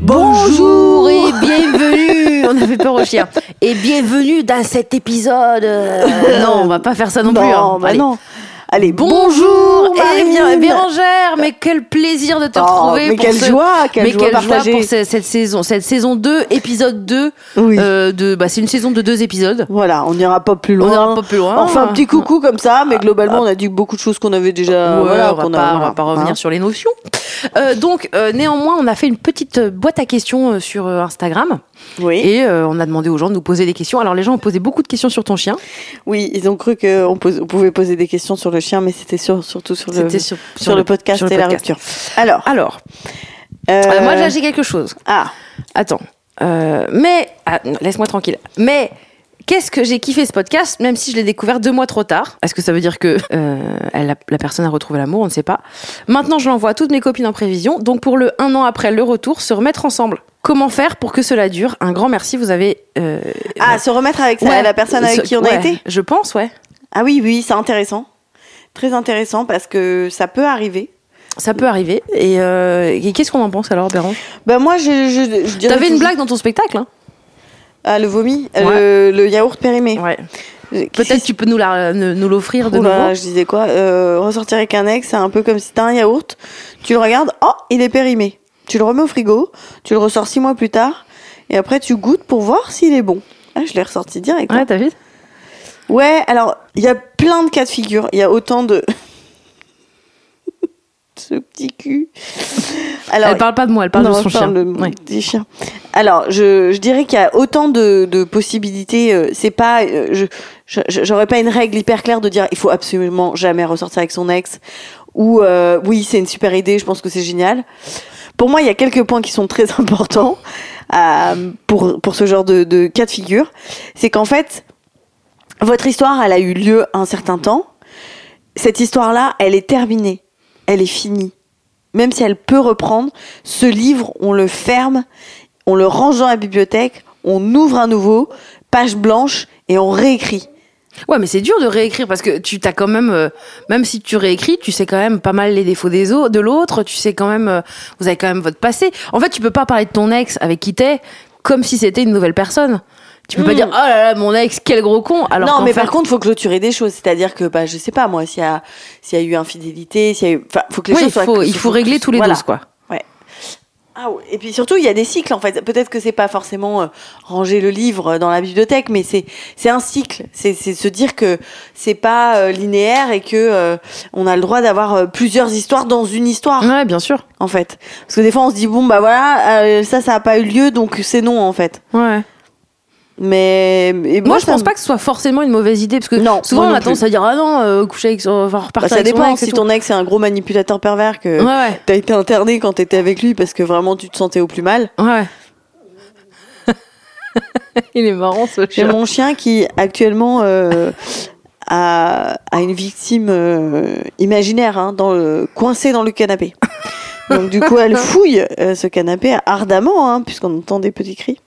Bonjour et bienvenue On avait peur au chien. Et bienvenue dans cet épisode. euh, non, on va pas faire ça non, plus. Non, hein. bah non. Allez, Bonjour bien Bérangère, mais quel plaisir de te Oh, retrouver. mais pour quelle ce- joie, quelle mais joie quelle joie pour ce- cette saison, cette saison 2, épisode 2. Oui. euh, de, bah, c'est une saison de deux épisodes. Voilà, on n'ira pas plus loin. On n'ira pas plus loin. Enfin, un petit coucou comme ça, mais globalement, on a dit beaucoup de choses qu'on avait déjà. Ouais, voilà, on, va a- pas, on va pas revenir Hein. sur les notions. Euh, donc, euh, néanmoins, on a fait une petite boîte à questions sur Instagram Oui. et on a demandé aux gens de nous poser des questions. Alors, les gens ont posé beaucoup de questions sur ton chien. Oui, ils ont cru qu'on on pouvait poser des questions sur le chien, mais c'était sur- surtout sur le, C'était sur, sur le podcast sur le et la rupture. Alors, Alors, euh, euh, moi, là, j'ai quelque chose. Ah, Attends. Euh, mais, ah, laisse-moi tranquille. Mais, qu'est-ce que j'ai kiffé ce podcast, même si je l'ai découvert deux mois trop tard? Est-ce que ça veut dire que euh, elle la personne a retrouvé l'amour? On ne sait pas. Maintenant, je l'envoie à toutes mes copines en prévision. Donc, pour le un an après le retour, se remettre ensemble. Comment faire pour que cela dure? Un grand merci. Vous avez. euh, ah se remettre avec ouais, la personne avec ce- qui on ouais, a été? Je pense, ouais. Ah oui, oui, c'est intéressant. Très intéressant parce que ça peut arriver. Ça peut arriver. Et, euh, et qu'est-ce qu'on en pense alors, Bérange Ben moi, je, je, je dirais T'avais une blague dans ton spectacle, hein? Ah, le vomi, le, le yaourt périmé. Ouais. Euh, Peut-être tu peux nous la- nous l'offrir de Oula, nouveau. je disais quoi? Euh, Ressortir avec un ex, c'est un peu comme si t'as un yaourt, tu le regardes, oh, il est périmé. Tu le remets au frigo, tu le ressors six mois plus tard, et après tu goûtes pour voir s'il est bon. Ah, je l'ai ressorti direct. hein. Ouais, t'as vu? Ouais, alors, il y a plein de cas de figure. Il y a autant de... Ce petit cul. Alors, Elle parle pas de moi, elle parle non, de son chien. parle de- Ouais. des chiens. Alors, je, je dirais qu'il y a autant de, de possibilités. euh, c'est pas, euh, je- j'aurais pas une règle hyper claire de dire il faut absolument jamais ressortir avec son ex ou euh, oui c'est une super idée, je pense que c'est génial. Pour moi, il y a quelques points qui sont très importants euh, pour pour ce genre de, de cas de figure. C'est qu'en fait, votre histoire, elle a eu lieu un certain temps. Cette histoire-là, elle est terminée, elle est finie même si elle peut reprendre, ce livre, on le ferme, on le range dans la bibliothèque, on ouvre un nouveau, page blanche, et on réécrit. Ouais, mais c'est dur de réécrire parce que tu t'as quand même, euh, même si tu réécris, tu sais quand même pas mal les défauts des de l'autre. Tu sais quand même, euh, vous avez quand même votre passé. En fait, tu peux pas parler de ton ex avec qui t'es comme si c'était une nouvelle personne. Tu peux pas dire oh là là mon ex quel gros con. Alors non, mais fait- par contre, faut clôturer des choses. C'est-à-dire que, bah, je sais pas, moi, s'il y a, s'il y a eu infidélité, s'il y a eu, enfin, faut que les Oui, choses il soient. faut, il faut régler tous les voilà. doses quoi. Ah ouais. Et puis surtout, il y a des cycles en fait. Peut-être que c'est pas forcément euh, ranger le livre dans la bibliothèque, mais c'est c'est un cycle. C'est c'est se dire que c'est pas euh, linéaire et que euh, on a le droit d'avoir euh, plusieurs histoires dans une histoire Ouais, bien sûr. en fait. Parce que des fois, on se dit bon bah voilà, euh, ça ça a pas eu lieu, donc c'est non en fait. Ouais. Mais et Moi, je pense me- pas que ce soit forcément une mauvaise idée parce que Non, souvent moi on a tendance à dire ah non, euh, coucher avec son, enfin, repartir Bah, ça avec son dépend. ex Si ton ex est un gros manipulateur pervers que Ouais, ouais, t'as été interné quand t'étais avec lui parce que vraiment tu te sentais au plus mal. ouais. Il est marrant ce J'ai chien. mon chien qui actuellement euh, a, a une victime euh, imaginaire hein, dans le, coincée dans le canapé. Donc du coup, elle fouille euh, ce canapé ardemment, hein, puisqu'on entend des petits cris.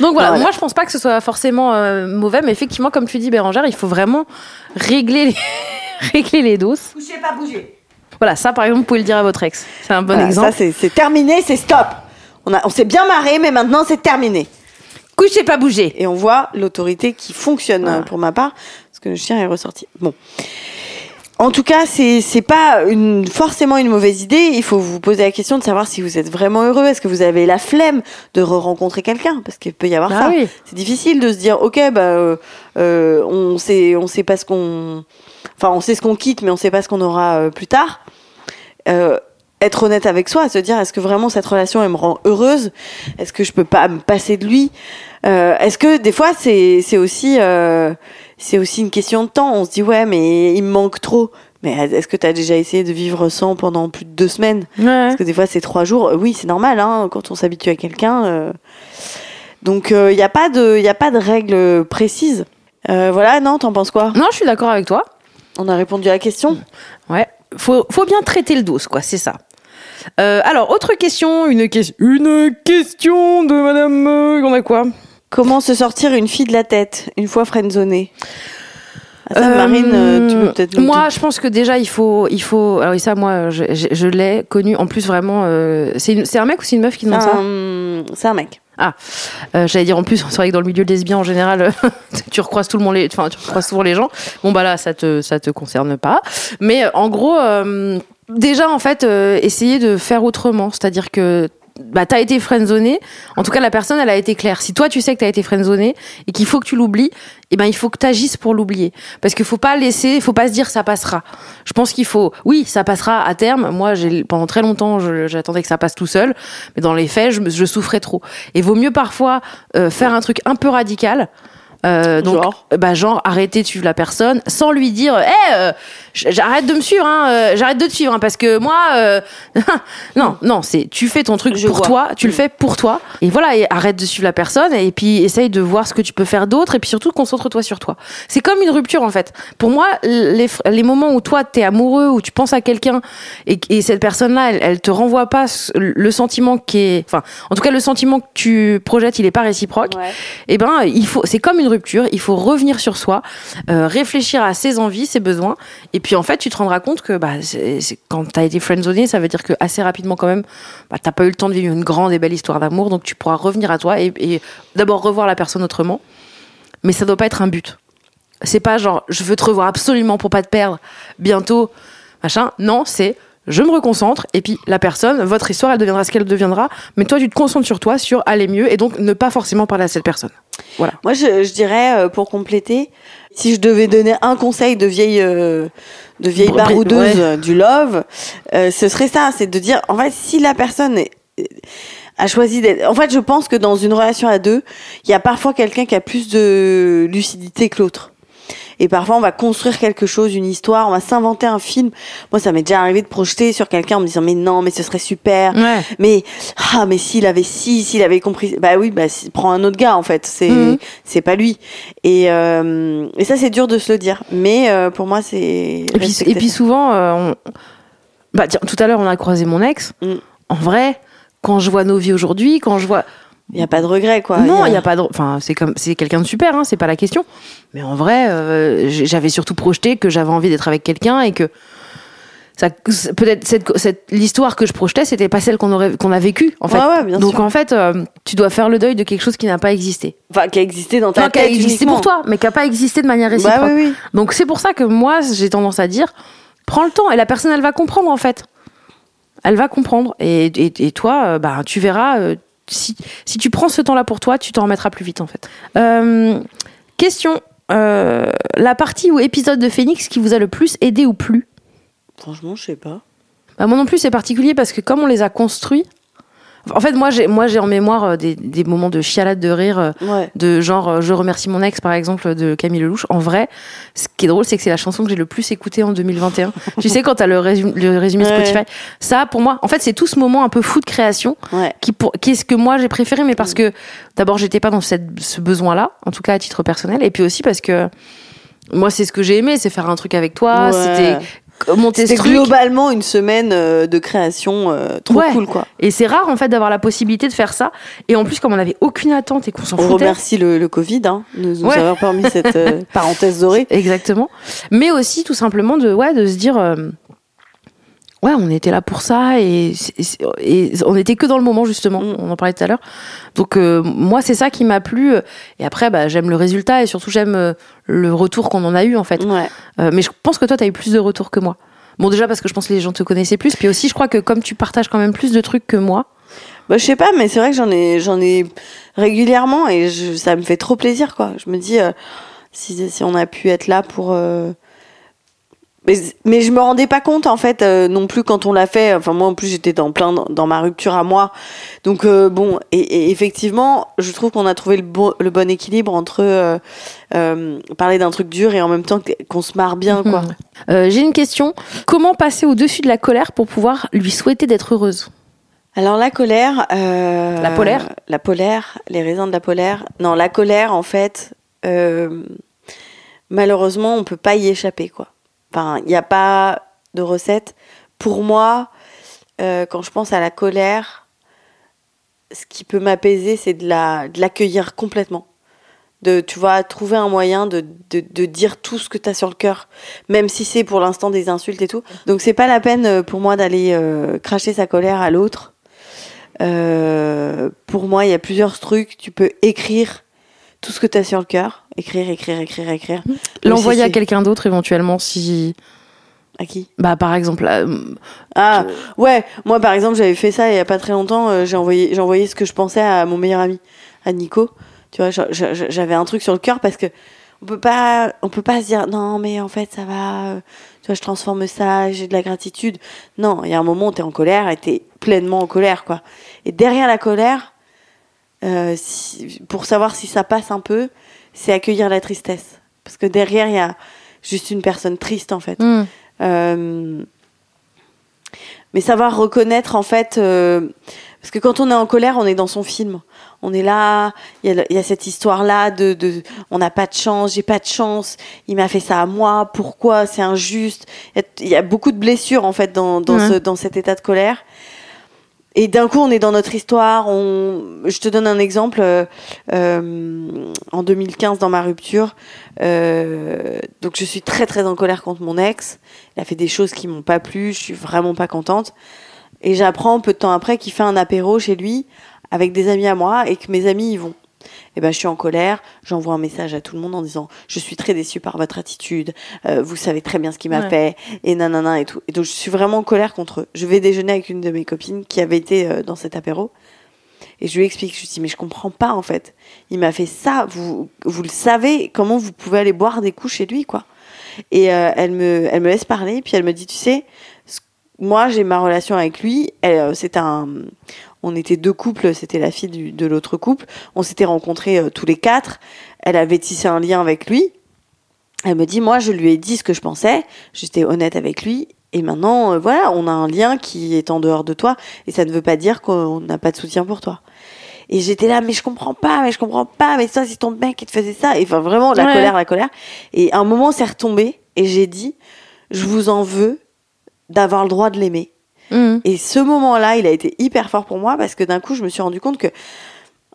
Donc voilà, Voilà. moi je pense pas que ce soit forcément euh, mauvais, mais effectivement, comme tu dis, Bérangère, il faut vraiment régler les, régler les doses. Touchez pas, bougez. Voilà, ça par exemple, vous pouvez le dire à votre ex. C'est un bon Voilà, exemple. ça c'est terminé, c'est stop. On, a- on s'est bien marré, mais maintenant c'est terminé. Couchez pas bouger. Et on voit l'autorité qui fonctionne Voilà. pour ma part, parce que le chien est ressorti. Bon. En tout cas, c'est c'est pas une, forcément une mauvaise idée. Il faut vous poser la question de savoir si vous êtes vraiment heureux. Est-ce que vous avez la flemme de re-rencontrer quelqu'un? Parce qu'il peut y avoir Ah ça. oui. C'est difficile de se dire, ok, bah, euh, euh, on sait, on sait pas ce qu'on, enfin, on sait ce qu'on quitte, mais on sait pas ce qu'on aura euh, plus tard. euh, être honnête avec soi, se dire est-ce que vraiment cette relation elle me rend heureuse? Est-ce que je peux pas me passer de lui? Euh, Est-ce que des fois c'est c'est aussi euh, c'est aussi une question de temps On se dit ouais mais il me manque trop. Mais est-ce que tu as déjà essayé de vivre sans pendant plus de deux semaines? Ouais. Parce que des fois c'est trois jours. Euh, Oui c'est normal hein, quand on s'habitue à quelqu'un. euh. Donc il n'y a pas de il a pas de règle précise. Euh, voilà non t'en penses quoi? Non, je suis d'accord avec toi. On a répondu à la question? Ouais. Faut, faut bien traiter le dos, quoi, c'est ça. Euh, alors, autre question, une, question une question de madame. euh, on a quoi? Comment se sortir une fille de la tête une fois friendzonée ah, ça, Euh, Marine, euh, tu peux peut-être nous Moi, je pense que déjà, il faut. Il faut alors, oui, ça, moi, je, je- je l'ai connu. En plus, vraiment. euh, c'est un mec ou c'est une meuf qui demande ça? c'est un mec. Euh, J'allais dire en plus, c'est vrai que dans le milieu lesbien en général, euh, tu recroises tout le monde, les, enfin tu recroises souvent les gens. Bon bah là, ça te ça te concerne pas. Mais euh, en gros, euh, déjà en fait, euh, essayer de faire autrement, c'est-à-dire que bah t'as été friendzoné. En tout cas, la personne, elle a été claire. Si toi tu sais que t'as été friendzoné et qu'il faut que tu l'oublies, eh ben il faut que t'agisses pour l'oublier. Parce qu'il faut pas laisser, faut pas se dire ça passera. Je pense qu'il faut, oui, ça passera à terme. Moi, j'ai pendant très longtemps, j'attendais que ça passe tout seul, mais dans les faits, je, souffrais trop. Et vaut mieux parfois euh, faire un truc un peu radical. Euh, donc, Genre? bah genre arrêter de suivre la personne sans lui dire, hé, euh, j- j'arrête de me suivre, hein, euh, j'arrête de te suivre, hein, parce que moi, euh, non, non, c'est tu fais ton truc Je pour vois. toi, tu le Mm. fais pour toi, et voilà, et arrête de suivre la personne, et puis essaye de voir ce que tu peux faire d'autre, et puis surtout concentre-toi sur toi. C'est comme une rupture en fait. Pour moi, les, les moments où toi t'es amoureux, où tu penses à quelqu'un, et, et cette personne-là, elle, elle te renvoie pas le sentiment qui est, enfin, en tout cas le sentiment que tu projettes, il est pas réciproque eh ben il faut c'est comme une rupture il faut revenir sur soi euh, réfléchir à ses envies ses besoins et puis en fait tu te rendras compte que bah c'est, c'est- quand t'as été friendzonné ça veut dire que assez rapidement quand même bah, t'as pas eu le temps de vivre une grande et belle histoire d'amour donc tu pourras revenir à toi et, d'abord revoir la personne autrement mais ça doit pas être un but c'est pas genre je veux te revoir absolument pour pas te perdre bientôt machin non c'est je me reconcentre et puis la personne, votre histoire, elle deviendra ce qu'elle deviendra. Mais toi, tu te concentres sur toi, sur aller mieux et donc ne pas forcément parler à cette personne. Voilà. Moi, je, je dirais, euh, pour compléter, si je devais donner un conseil de vieille, euh, de vieille baroudeuse ouais. du love, euh, ce serait ça, c'est de dire, en fait, si la personne est- a choisi d'être... En fait, je pense que dans une relation à deux, il y a parfois quelqu'un qui a plus de lucidité que l'autre. Et parfois, on va construire quelque chose, une histoire, on va s'inventer un film. Moi, ça m'est déjà arrivé de projeter sur quelqu'un en me disant, mais non, mais ce serait super. Ouais. Mais ah mais s'il avait si s'il avait compris bah oui bah prends un autre gars en fait c'est Mhm. c'est pas lui et euh, et ça c'est dur de se le dire mais euh, pour moi c'est Et puis, et puis souvent, euh, on- bah, tiens, tout à l'heure, on a croisé mon ex. Mm. En vrai, quand je vois nos vies aujourd'hui, quand je vois. Il y a pas de regret quoi non, il y a pas de. Enfin, c'est comme, c'est quelqu'un de super, hein, c'est pas la question. Mais en vrai, euh, j'avais surtout projeté que j'avais envie d'être avec quelqu'un et que ça, peut-être cette, cette l'histoire que je projetais, c'était pas celle qu'on aurait, qu'on a vécue en fait. Ouais, ouais, bien Donc sûr. en fait, euh, tu dois faire le deuil de quelque chose qui n'a pas existé. enfin qui a existé dans ta Non, qui a existé uniquement. pour toi, mais qui n'a pas existé de manière réciproque. bah oui oui Donc c'est pour ça que moi, j'ai tendance à dire, prends le temps et la personne, elle va comprendre en fait. Elle va comprendre. Et, et, et toi, euh, bah, tu verras, si, si tu prends ce temps-là pour toi, tu t'en remettras plus vite en fait. Euh, question, euh, la partie ou épisode de Phoenix qui vous a le plus aidé ou plu? Franchement je sais pas bah, Moi non plus, c'est particulier parce que comme on les a construits, en fait, moi j'ai moi j'ai en mémoire euh, des, des moments de chialade de rire. euh, ouais. de genre euh, je remercie mon ex par exemple de Camille Lelouch. En vrai ce qui est drôle c'est que c'est la chanson que j'ai le plus écoutée en 2021 tu sais quand t'as le, résumé le résumé Ouais. Spotify. Ça pour moi en fait c'est tout ce moment un peu fou de création ouais. qui, pour, qui est ce que moi j'ai préféré mais parce que d'abord j'étais pas dans cette, ce besoin là en tout cas à titre personnel. Et puis aussi parce que moi c'est ce que j'ai aimé c'est faire un truc avec toi. Ouais. c'était c'était truc globalement une semaine euh, de création euh, trop Ouais. cool quoi et c'est rare en fait d'avoir la possibilité de faire ça et en plus comme on avait aucune attente et qu'on s'en on foutait remercie le, le Covid hein, de nous Ouais. avoir permis cette euh, parenthèse dorée Exactement. Mais aussi tout simplement de, ouais, de se dire, euh, ouais, on était là pour ça et, on était que dans le moment justement. Mm. On en parlait tout à l'heure. Donc euh, moi c'est ça qui m'a plu. Et après bah, j'aime le résultat et surtout j'aime euh, le retour qu'on en a eu en fait. ouais Euh, mais je pense que toi t'as eu plus de retours que moi. Bon déjà parce que je pense que les gens te connaissaient plus. Puis aussi je crois que comme tu partages quand même plus de trucs que moi. Bah, je sais pas, mais c'est vrai que j'en ai, j'en ai régulièrement et je, ça me fait trop plaisir, quoi. Je me dis, euh, si, si on a pu être là pour, euh, Mais, mais je me rendais pas compte en fait euh, non plus quand on l'a fait. Enfin moi en plus j'étais dans plein dans, dans ma rupture à moi. Donc euh, bon et, et effectivement je trouve qu'on a trouvé le bon le bon équilibre entre euh, parler d'un truc dur et en même temps qu'on se marre bien quoi. Mhm. J'ai une question. Comment passer au-dessus de la colère pour pouvoir lui souhaiter d'être heureuse? Alors la colère. La polaire? La polaire, les raisins de la polaire. Non, la colère, en fait, malheureusement, on peut pas y échapper, quoi. Enfin, il n'y a pas de recette. Pour moi, euh, quand je pense à la colère, ce qui peut m'apaiser, c'est de la de l'accueillir complètement. De, tu vois, trouver un moyen de, de, de dire tout ce que tu as sur le cœur, même si c'est pour l'instant des insultes et tout. Donc c'est pas la peine euh, pour moi d'aller euh, cracher sa colère à l'autre. Pour moi, il y a plusieurs trucs. Tu peux écrire tout ce que tu as sur le cœur. Écrire, écrire, écrire, écrire. Même L'envoyer à quelqu'un d'autre éventuellement si... À qui? Bah par exemple... euh, Ah, ouais. Moi, par exemple, j'avais fait ça il y a pas très longtemps. euh, j'ai envoyé, j'ai envoyé ce que je pensais à mon meilleur ami, à Nico. Tu vois, j'avais un truc sur le cœur parce que on peut pas, on peut pas se dire non, mais en fait, ça va. euh, Tu vois, je transforme ça, j'ai de la gratitude. Non, il y a un moment où t'es en colère et t'es pleinement en colère, quoi. Et derrière la colère, euh, si- pour savoir si ça passe un peu, c'est accueillir la tristesse. Parce que derrière, il y a juste une personne triste, en fait. hmm. Euh, mais savoir reconnaître en fait, euh, parce que quand on est en colère, on est dans son film. On est là, il y a, y cette histoire-là de, de on n'a pas de chance, j'ai pas de chance, il m'a fait ça à moi, pourquoi, c'est injuste. Il y a- il y, a beaucoup de blessures en fait dans, dans, Ouais. ce, dans cet état de colère. Et d'un coup, on est dans notre histoire. Je te donne un exemple. euh, euh, en 2015, dans ma rupture, euh, donc je suis très très en colère contre mon ex. Il a fait des choses qui m'ont pas plu. Je suis vraiment pas contente. Et j'apprends peu de temps après qu'il fait un apéro chez lui avec des amis à moi et que mes amis y vont. Et ben je suis en colère. J'envoie un message à tout le monde en disant je suis très déçue par votre attitude. Euh, vous savez très bien ce qu'il m'a Ouais. fait et nanana et tout. Et donc je suis vraiment en colère contre eux. Je vais déjeuner avec une de mes copines qui avait été euh, dans cet apéro. Et je lui explique, je lui dis, mais je comprends pas en fait. Il m'a fait ça, vous, vous le savez, comment vous pouvez aller boire des coups chez lui, quoi? Et euh, elle, me, elle me laisse parler, puis elle me dit, tu sais, moi j'ai ma relation avec lui, elle, c'est un. On était deux couples, c'était la fille du- de l'autre couple. On s'était rencontrés euh, tous les quatre. Elle avait tissé un lien avec lui. Elle me dit, moi, je lui ai dit ce que je pensais. J'étais honnête avec lui. Et maintenant, euh, voilà, on a un lien qui est en dehors de toi. Et ça ne veut pas dire qu'on n'a pas de soutien pour toi. Et j'étais là, mais je comprends pas, mais je comprends pas, mais ça, c'est ton mec qui te faisait ça. Et enfin, vraiment, la Ouais. colère, la colère. Et à un moment, c'est retombé. Et j'ai dit, je vous en veux d'avoir le droit de l'aimer. Hmm. Et ce moment-là, il a été hyper fort pour moi parce que d'un coup, je me suis rendu compte que,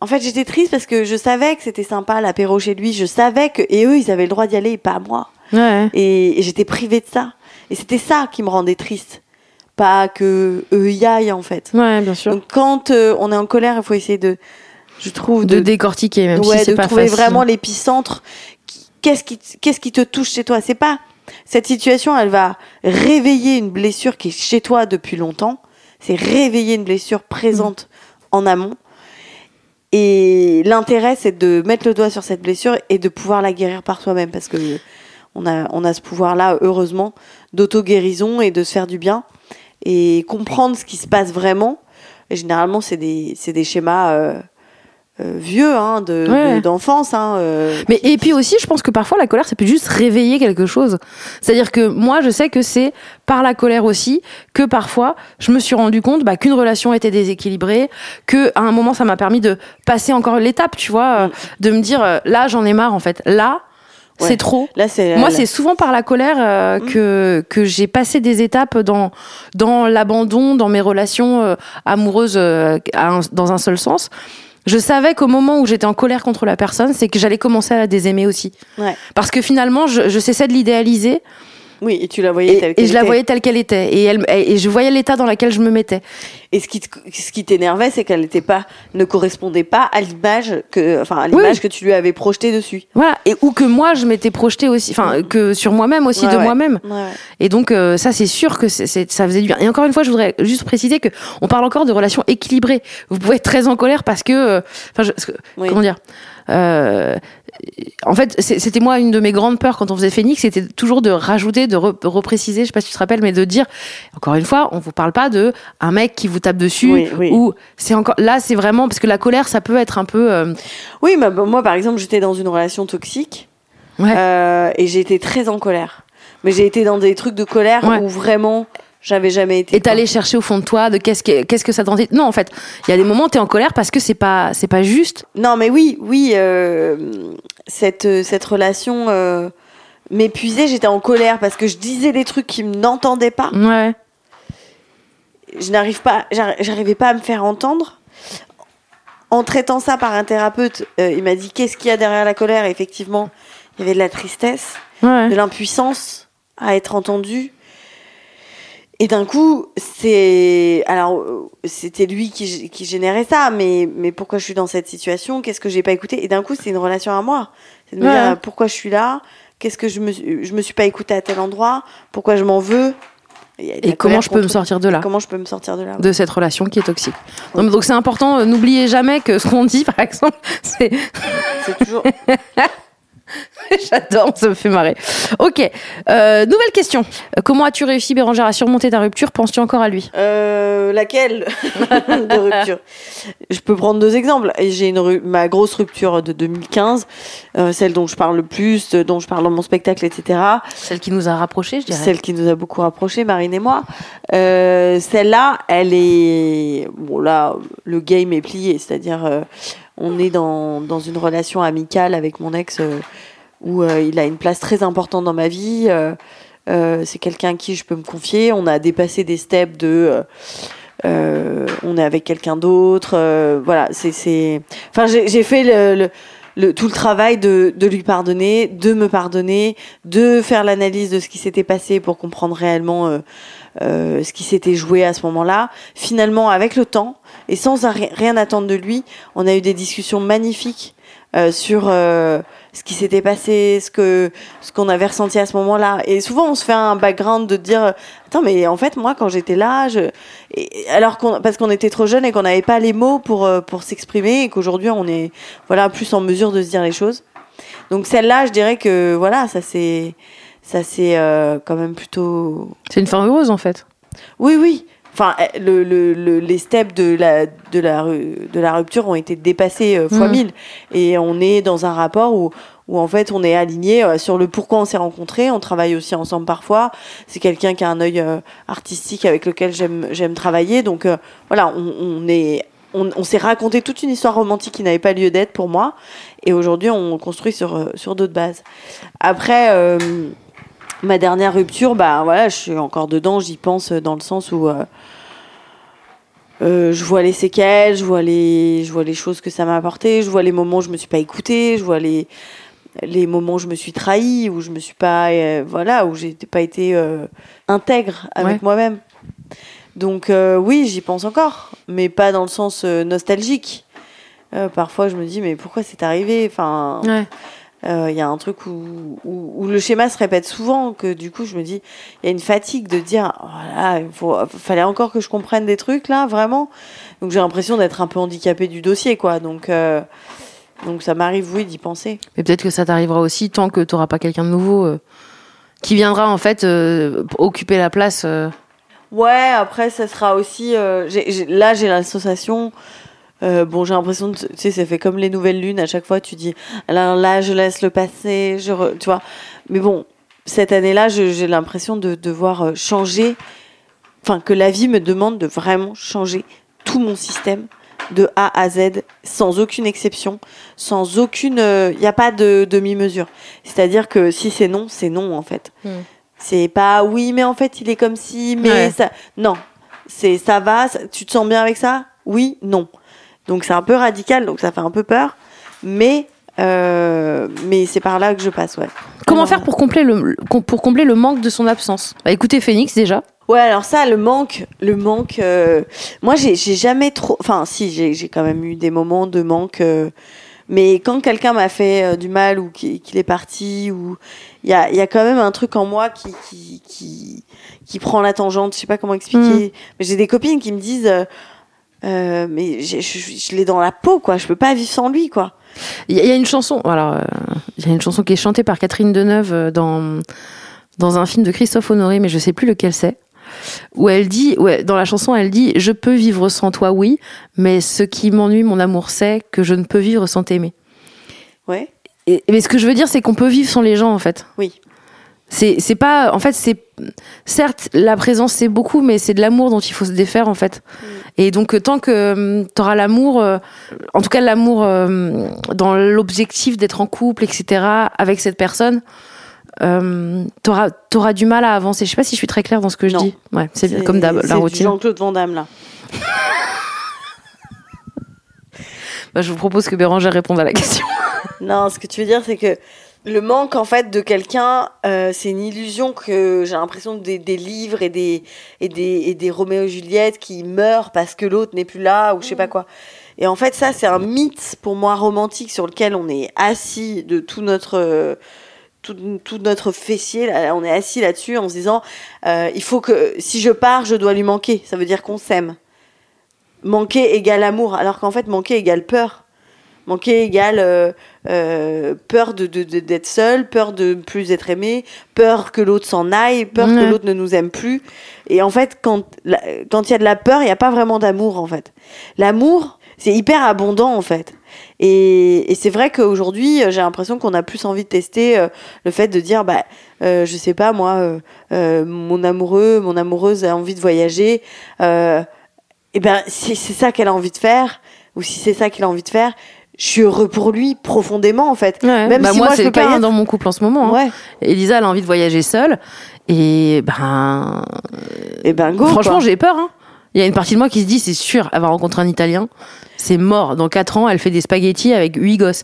en fait, j'étais triste parce que je savais que c'était sympa l'apéro chez lui. Je savais que, et eux, ils avaient le droit d'y aller et pas moi. Ouais. Et, et j'étais privée de ça. Et c'était ça qui me rendait triste. Pas que eux y aillent, en fait. Ouais, bien sûr. Donc, quand euh, on est en colère, il faut essayer de, je trouve, de, décortiquer, même ouais, si c'est de pas trouver facile. vraiment l'épicentre. Qu'est-ce qui, qu'est-ce qui te touche chez toi? C'est pas cette situation, elle va réveiller une blessure qui est chez toi depuis longtemps. C'est réveiller une blessure présente en amont. Et l'intérêt, c'est de mettre le doigt sur cette blessure et de pouvoir la guérir par soi-même, parce que on a, on a ce pouvoir-là, heureusement, d'auto-guérison et de se faire du bien et comprendre ce qui se passe vraiment. Et généralement, c'est des, c'est des schémas euh, vieux, hein, de, Ouais. de- d'enfance. Hein, euh, Mais et puis aussi, je pense que parfois la colère, ça peut juste réveiller quelque chose. C'est-à-dire que moi, je sais que c'est par la colère aussi que parfois je me suis rendu compte bah, qu'une relation était déséquilibrée, que à un moment ça m'a permis de passer encore l'étape, tu vois, euh, de me dire euh, là j'en ai marre en fait, là Ouais. c'est trop. Là, c'est Moi, c'est souvent par la colère euh, que que j'ai passé des étapes dans dans l'abandon, dans mes relations euh, amoureuses euh, un- dans un seul sens. Je savais qu'au moment où j'étais en colère contre la personne, c'est que j'allais commencer à la désaimer aussi. Ouais. Parce que finalement, je, je cessais de l'idéaliser Oui, et tu la voyais et, telle et qu'elle je la était. voyais telle qu'elle était. Et, elle, et je voyais l'état dans lequel je me mettais. Et ce qui, ce qui t'énervait, c'est qu'elle n'était pas, ne correspondait pas à l'image que, enfin, à l'image Oui. que tu lui avais projetée dessus. Voilà. Et ou que moi, je m'étais projetée aussi, enfin, que sur moi-même aussi, Ouais, de ouais. moi-même. Ouais. Et donc euh, ça c'est sûr que ça faisait du bien. Et encore une fois, je voudrais juste préciser que on parle encore de relations équilibrées. Vous pouvez être très en colère parce que, euh, enfin, Oui. comment dire, euh, en fait, c'était moi une de mes grandes peurs quand on faisait Phoenix, c'était toujours de rajouter, de re- repréciser, je sais pas si tu te rappelles, mais de dire, encore une fois, on vous parle pas de un mec qui vous tape dessus, Oui, oui. ou c'est encore, là, c'est vraiment, parce que la colère, ça peut être un peu, euh, Oui, bah, moi, par exemple, j'étais dans une relation toxique ouais. euh, et j'ai été très en colère. Mais j'ai été dans des trucs de colère Ouais. où vraiment j'avais jamais été. et t'allais chercher au fond de toi de qu'est-ce que, qu'est-ce que ça. Non, en fait, il y a des moments où t'es en colère parce que c'est pas, c'est pas juste. Non, mais oui, oui, euh, cette, cette relation euh, m'épuisait. J'étais en colère parce que je disais des trucs qui n'entendaient pas. Ouais. Je n'arrive pas, j'arri- j'arrivais pas à me faire entendre. En traitant ça par un thérapeute, euh, il m'a dit qu'est-ce qu'il y a derrière la colère? Et effectivement, il y avait de la tristesse, Ouais. de l'impuissance à être entendu. Et d'un coup, c'est alors c'était lui qui, qui générait ça, mais mais pourquoi je suis dans cette situation? Qu'est-ce que j'ai pas écouté? Et d'un coup, c'est une relation à moi. C'est de me Ouais. dire pourquoi je suis là? Qu'est-ce que je me je me suis pas écoutée à tel endroit? Pourquoi je m'en veux? Et comment je peux me sortir de là? Comment je peux me sortir de là de cette relation qui est toxique. Non, donc c'est important, euh, n'oubliez jamais que ce qu'on dit, par exemple, c'est... C'est toujours. J'adore, ça me fait marrer. Ok, euh, nouvelle question. Comment as-tu réussi, Bérangère, à surmonter ta rupture? Penses-tu encore à lui? Euh, laquelle? De rupture Je peux prendre deux exemples. J'ai une ru- ma grosse rupture de 2015, euh, celle dont je parle le plus, dont je parle dans mon spectacle, etc. Celle qui nous a rapprochés, je dirais. Celle qui nous a beaucoup rapprochés, Marine et moi. Euh, Celle-là, elle est bon là, le game est plié, c'est-à-dire euh, on est dans dans une relation amicale avec mon ex euh, où euh, il a une place très importante dans ma vie. euh, euh, c'est quelqu'un à qui je peux me confier. On a dépassé des steps de on est avec quelqu'un d'autre. voilà, c'est. Enfin, j'ai fait le, le- le- tout le travail de, de lui pardonner, de me pardonner, de faire l'analyse de ce qui s'était passé pour comprendre réellement euh, ce qui s'était joué à ce moment-là. Finalement, avec le temps et sans rien attendre de lui, on a eu des discussions magnifiques euh, sur ce qui s'était passé, ce que ce qu'on avait ressenti à ce moment-là. Et souvent, on se fait un background de dire attends, mais en fait, moi, quand j'étais là, je... et- alors qu'on parce qu'on était trop jeune et qu'on n'avait pas les mots pour euh, pour s'exprimer et qu'aujourd'hui, on est voilà plus en mesure de se dire les choses. Donc celle-là, je dirais que voilà, ça c'est ça c'est euh, quand même plutôt C'est une fin heureuse, en fait. oui, oui. Enfin, le, le, le- les steps de la, de, la, de la rupture ont été dépassés euh, fois Mm. mille. Et on est dans un rapport où, où en fait, on est aligné euh, sur le pourquoi on s'est rencontrés. On travaille aussi ensemble parfois. C'est quelqu'un qui a un œil euh, artistique avec lequel j'aime j'aime travailler. Donc euh, voilà, on, on est. On, on s'est raconté toute une histoire romantique qui n'avait pas lieu d'être pour moi. Et aujourd'hui, on construit sur, euh, sur d'autres bases. Après, euh, ma dernière rupture, bah voilà, je suis encore dedans, j'y pense euh, dans le sens où euh, euh, je vois les séquelles, je vois les, je vois les choses que ça m'a apporté, je vois les moments où je me suis pas écoutée, je vois les, les moments où je me suis trahie, où je me suis pas, euh, voilà, où j'ai pas été euh, intègre avec Ouais. moi-même. Donc euh, oui, j'y pense encore, mais pas dans le sens euh, nostalgique. Euh, parfois, je me dis mais pourquoi c'est arrivé? Enfin, Ouais. Il y a un truc où, où, où le schéma se répète souvent, que du coup je me dis, il y a une fatigue de dire, voilà, il faut, fallait encore que je comprenne des trucs là, vraiment. Donc j'ai l'impression d'être un peu handicapée du dossier, quoi. Donc, euh, donc ça m'arrive, oui, d'y penser. Mais peut-être que ça t'arrivera aussi tant que t'auras pas quelqu'un de nouveau euh, qui viendra, en fait, euh, occuper la place. euh. Ouais, après ça sera aussi, euh, là j'ai l'association. Euh, bon, j'ai l'impression, de- tu sais, ça fait comme les nouvelles lunes. À chaque fois, tu dis, alors là, je laisse le passer, je, re- tu vois. Mais bon, cette année-là, j'ai l'impression de devoir euh, changer, enfin que la vie me demande de vraiment changer tout mon système de A à Z, sans aucune exception, sans aucune, il n'y a pas de demi-mesure. C'est-à-dire que si c'est non, c'est non en fait. Hmm. C'est pas oui, mais en fait il est comme si, mais Ouais. ça, non, c'est ça va, ça- tu te sens bien avec ça? Oui, non. Donc c'est un peu radical, donc ça fait un peu peur, mais euh, mais c'est par là que je passe, ouais. Comment faire pour combler, le, pour combler le manque de son absence? Bah, Écoutez Phoenix déjà. Ouais, alors ça, le manque, le manque. euh, moi, j'ai j'ai jamais trop. Enfin, si, j'ai j'ai quand même eu des moments de manque. euh, mais quand quelqu'un m'a fait euh, du mal ou qui- qu'il est parti, ou il y a, il y a quand même un truc en moi qui qui qui, qui prend la tangente. Je sais pas comment expliquer. Mais j'ai des copines qui me disent. Euh, mais je, je, je l'ai dans la peau, quoi. Je peux pas vivre sans lui, quoi. Il y, y a une chanson, alors, euh, il y a une chanson qui est chantée par Catherine Deneuve euh, dans, dans un film de Christophe Honoré, mais je sais plus lequel c'est. Où elle dit, ouais, dans la chanson, elle dit Je peux vivre sans toi, oui, mais ce qui m'ennuie, mon amour, c'est que je ne peux vivre sans t'aimer. Ouais. Et, mais ce que je veux dire, c'est qu'on peut vivre sans les gens, en fait. Oui. C'est pas. En fait, c'est. Certes, la présence, c'est beaucoup, mais c'est de l'amour dont il faut se défaire, en fait. Et donc, euh, tant que tu auras l'amour, euh, en tout cas, l'amour euh, dans l'objectif d'être en couple, etc., avec cette personne, euh, t'auras auras du mal à avancer. Je sais pas si je suis très claire dans ce que je Non. dis. Ouais, c'est comme d'hab, la routine. Jean-Claude Van Damme, là. Bah, je vous propose que Bérangère réponde à la question. Non, ce que tu veux dire, c'est que le manque, en fait, de quelqu'un, euh, c'est une illusion que j'ai l'impression des, des livres et des, et, des, et des Roméo et Juliette qui meurent parce que l'autre n'est plus là ou je sais pas quoi. Et en fait, ça, c'est un mythe, pour moi, romantique sur lequel on est assis de tout notre... euh, tout, tout notre fessier, là, on est assis là-dessus en se disant euh, il faut que si je pars, je dois lui manquer. Ça veut dire qu'on s'aime. Manquer égale amour, alors qu'en fait, manquer égale peur. Manquer égale euh, peur de, de- de- d'être seul, peur de plus être aimé, peur que l'autre s'en aille, peur que l'autre ne nous aime plus. Et en fait, quand il y a de la peur, il n'y a pas vraiment d'amour en fait. L'amour, c'est hyper abondant en fait. Et, et c'est vrai qu'aujourd'hui, euh, j'ai l'impression qu'on a plus envie de tester euh, le fait de dire, bah, euh, je sais pas moi, euh, mon amoureux, mon amoureuse a envie de voyager. Et ben, si c'est ça qu'elle a envie de faire, ou si c'est ça qu'il a envie de faire, je suis heureux pour lui profondément en fait. Même Bah, si moi, moi, c'est le cas hein, être. dans mon couple en ce moment. hein. Ouais. Elisa, elle a envie de voyager seule. Et ben, Et ben go. Franchement, j'ai peur. hein. Il y a une partie de moi qui se dit, c'est sûr, elle va rencontrer un Italien. C'est mort. Dans 4 ans, elle fait des spaghettis avec 8 gosses.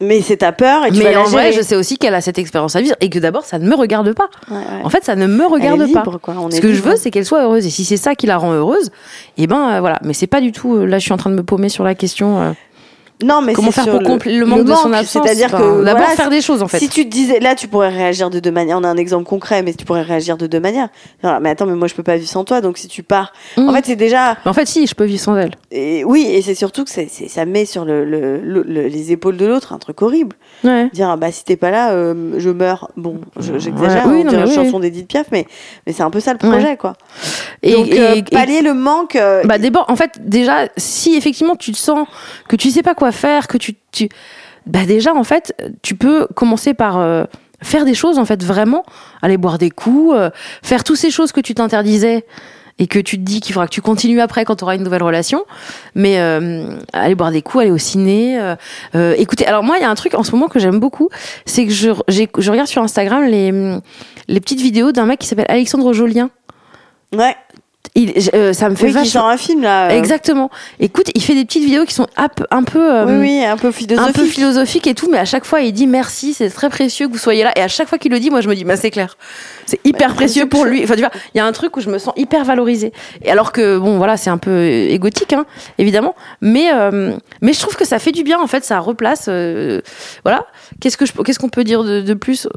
Mais c'est ta peur et tu vas Mais la en vrai, je sais aussi qu'elle a cette expérience à vivre et que d'abord, ça ne me regarde pas. Ouais, ouais. En fait, ça ne me regarde est pas. libre, quoi. On Ce que je libre. veux, c'est qu'elle soit heureuse. Et si c'est ça qui la rend heureuse, eh ben euh, voilà. Mais c'est pas du tout. euh, Là, je suis en train de me paumer sur la question. euh, Non, mais comment faire pour le, combler le manque de son absence C'est-à-dire Enfin, que d'abord voilà, faire des choses en fait. Si tu te disais, là, tu pourrais réagir de deux manières. On a un exemple concret, mais tu pourrais réagir de deux manières. Mais attends, mais moi, je peux pas vivre sans toi. Donc, si tu pars, en fait, c'est déjà, Mais en fait, si, je peux vivre sans elle. et oui, et c'est surtout que ça met sur le, le- le- le- les épaules de l'autre un truc horrible. Ouais. Dire, ah bah, si t'es pas là, euh, je meurs. Bon, je- j'exagère, Ouais, oui, on non, dirait mais une oui. chanson d'Edith Piaf, mais, mais c'est un peu ça le projet, quoi. Et, Donc, euh, et- pallier le manque. euh, Bah d'abord, en fait, déjà, si effectivement tu te sens que tu sais pas quoi faire, que tu, tu bah déjà en fait, tu peux commencer par euh, faire des choses en fait vraiment, aller boire des coups, euh, faire toutes ces choses que tu t'interdisais et que tu te dis qu'il faudra que tu continues après quand tu auras une nouvelle relation. Mais euh, aller boire des coups, aller au ciné, écoutez. Alors moi, il y a un truc en ce moment que j'aime beaucoup, c'est que je, je regarde sur Instagram les les petites vidéos d'un mec qui s'appelle Alexandre Jolien. ouais. Il, euh, ça me fait Oui, vachement un film, là. euh, Exactement. Écoute, il fait des petites vidéos qui sont un peu, euh, Oui, oui, un peu un philosophique. peu philosophiques et tout, mais à chaque fois il dit merci, c'est très précieux que vous soyez là. Et à chaque fois qu'il le dit, moi je me dis, bah c'est clair, c'est hyper Ouais, précieux pour lui. Enfin tu vois, il y a un truc où je me sens hyper valorisée. Et alors que bon voilà, c'est un peu égotique, hein, évidemment, mais euh, mais je trouve que ça fait du bien en fait, ça replace. euh, voilà. Qu'est-ce que je, qu'est-ce qu'on peut dire de, de plus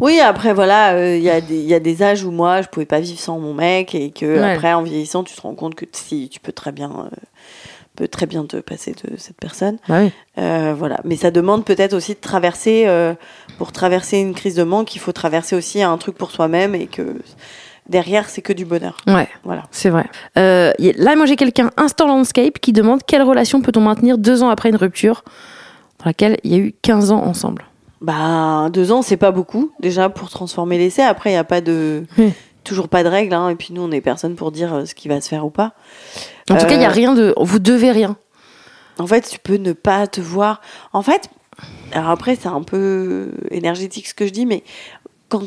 Oui, après, voilà, euh, il y, a des- il y a des âges où moi, je pouvais pas vivre sans mon mec et que Ouais. après, en vieillissant, tu te rends compte que si tu peux très bien, euh, peux très bien te passer de cette personne. Bah oui. Euh, voilà. Mais ça demande peut-être aussi de traverser, euh, pour traverser une crise de manque, il faut traverser aussi un truc pour soi-même et que derrière, c'est que du bonheur. Ouais. Voilà. C'est vrai. Euh, là, moi, j'ai quelqu'un, Instant Landscape, qui demande quelle relation peut-on maintenir deux ans après une rupture dans laquelle il y a eu 15 ans ensemble? Bah, deux ans, c'est pas beaucoup, déjà, pour transformer l'essai. Après, il n'y a pas de. Oui. Toujours pas de règles, hein, et puis nous, on est personne pour dire euh, ce qui va se faire ou pas. En tout cas, il y a Euh, rien de. Vous devez rien. En fait, tu peux ne pas te voir. En fait, alors après, c'est un peu énergétique ce que je dis, mais quand,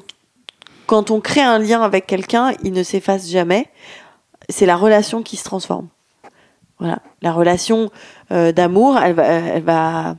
quand on crée un lien avec quelqu'un, il ne s'efface jamais. C'est la relation qui se transforme. Voilà. La relation euh, d'amour, elle va, elle va,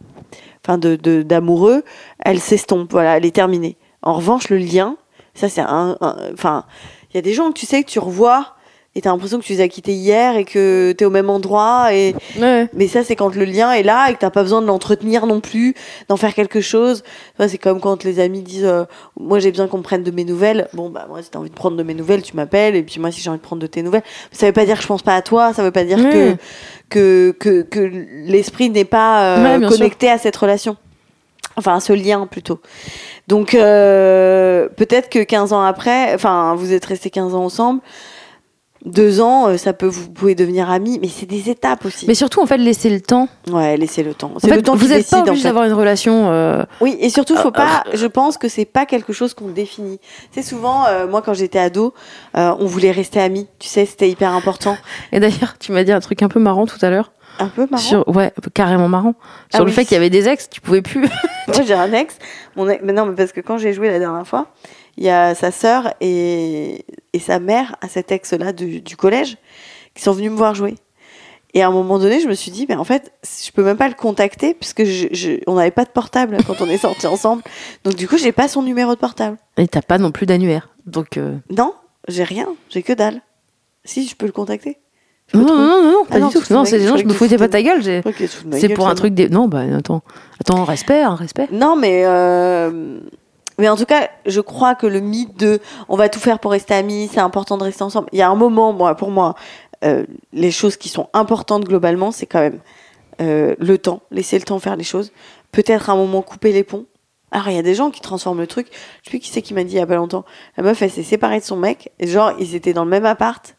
enfin, de- d'amoureux, elle s'estompe. Voilà, elle est terminée. En revanche, le lien, ça, c'est un, enfin, il y a des gens que tu sais que tu revois et t'as l'impression que tu les as quittés hier et que t'es au même endroit et Ouais. mais ça c'est quand le lien est là et que t'as pas besoin de l'entretenir non plus d'en faire quelque chose. Ça, c'est comme quand les amis disent euh, moi j'ai besoin qu'on me prenne de mes nouvelles. Bon bah moi si t'as envie de prendre de mes nouvelles tu m'appelles et puis moi si j'ai envie de prendre de tes nouvelles. Ça veut pas dire que je pense pas à toi ça veut pas dire que que que, que l'esprit n'est pas euh, Ouais, connecté à cette relation enfin ce lien plutôt donc euh, peut-être que 15 ans après enfin vous êtes restés 15 ans ensemble deux ans, euh, ça peut vous pouvez devenir amis, mais c'est des étapes aussi. Mais surtout, en fait, laisser le temps. Ouais, laissez le temps. C'est fait, le temps vous n'êtes pas en obligé fait. d'avoir une relation. euh, Oui, et surtout, faut Euh, pas. Je pense que c'est pas quelque chose qu'on définit. C'est souvent, moi, quand j'étais ado, on voulait rester amis. Tu sais, c'était hyper important. Et d'ailleurs, tu m'as dit un truc un peu marrant tout à l'heure. Un peu marrant. Sur, ouais, carrément marrant. Ah Sur le oui. fait qu'il y avait des ex, tu pouvais plus. Moi, j'ai un ex. Mon ex... Mais non, mais parce que quand j'ai joué la dernière fois, il y a sa sœur et, et sa mère à cet ex-là du... du collège qui sont venus me voir jouer. Et à un moment donné, je me suis dit, mais en fait, je peux même pas le contacter puisque je... je- on n'avait pas de portable quand on est sortis ensemble. Donc du coup, j'ai pas son numéro de portable. Et t'as pas non plus d'annuaire. Donc. euh, Non, j'ai rien, j'ai que dalle. Si, je peux le contacter. Non, non, non, non, non, pas Ah non, du tout. te fous Non, c'est des gens, je me foutais pas ta gueule. C'est pour un truc des. Non, bah attends. Attends, respect, hein, respect. Non, mais euh, mais en tout cas, je crois que le mythe de on va tout faire pour rester amis, c'est important de rester ensemble. Il y a un moment, moi, pour moi, euh, les choses qui sont importantes globalement, c'est quand même euh, le temps, laisser le temps faire les choses. Peut-être un moment couper les ponts. Alors, il y a des gens qui transforment le truc. Je sais plus qui c'est qui m'a dit il y a pas longtemps. La meuf, elle s'est séparée de son mec. Et genre, ils étaient dans le même appart.